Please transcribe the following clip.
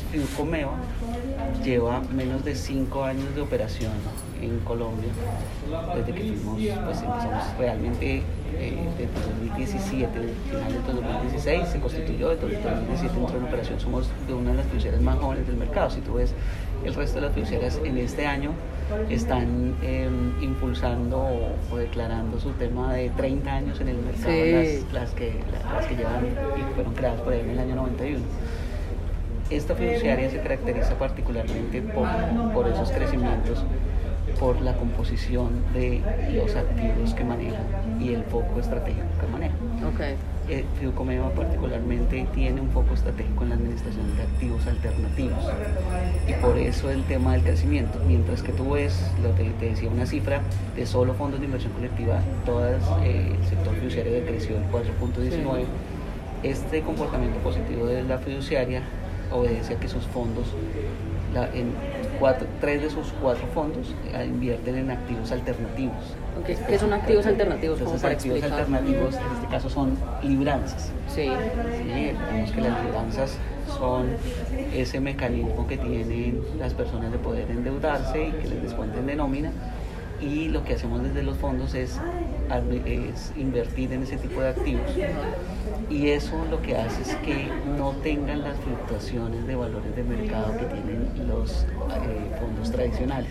Fiducomeva lleva menos de cinco años de operación en Colombia, desde que fuimos, pues empezamos realmente eh, desde 2017, finales de 2016 se constituyó, desde 2017 entró en operación, somos de una de las fiduciarias más jóvenes del mercado, si tú ves el resto de las fiduciarias en este año están em, impulsando o, declarando su tema de 30 años en el mercado, las, que, las que llevan y fueron creadas por ahí en el año 91. Esta fiduciaria se caracteriza particularmente por, por esos crecimientos por la composición de los activos que maneja y el foco estratégico que maneja. Okay. Eh, Fiducomeva particularmente tiene un foco estratégico en la administración de activos alternativos y por eso el tema del crecimiento. Mientras que tú ves, lo que te decía, una cifra de solo fondos de inversión colectiva, todo eh, el sector fiduciario creció el 4.19. Este comportamiento positivo de la fiduciaria obedece a que sus fondos en cuatro, tres de sus cuatro fondos eh, invierten en activos alternativos. ¿Qué son activos alternativos? Entonces, activos alternativos en este caso son libranzas. Sí. sí. que las libranzas son ese mecanismo que tienen las personas de poder endeudarse y que les descuenten de nómina y lo que hacemos desde los fondos es, invertir en ese tipo de activos y eso lo que hace es que no tengan las fluctuaciones de valores de mercado que tienen los eh, fondos tradicionales.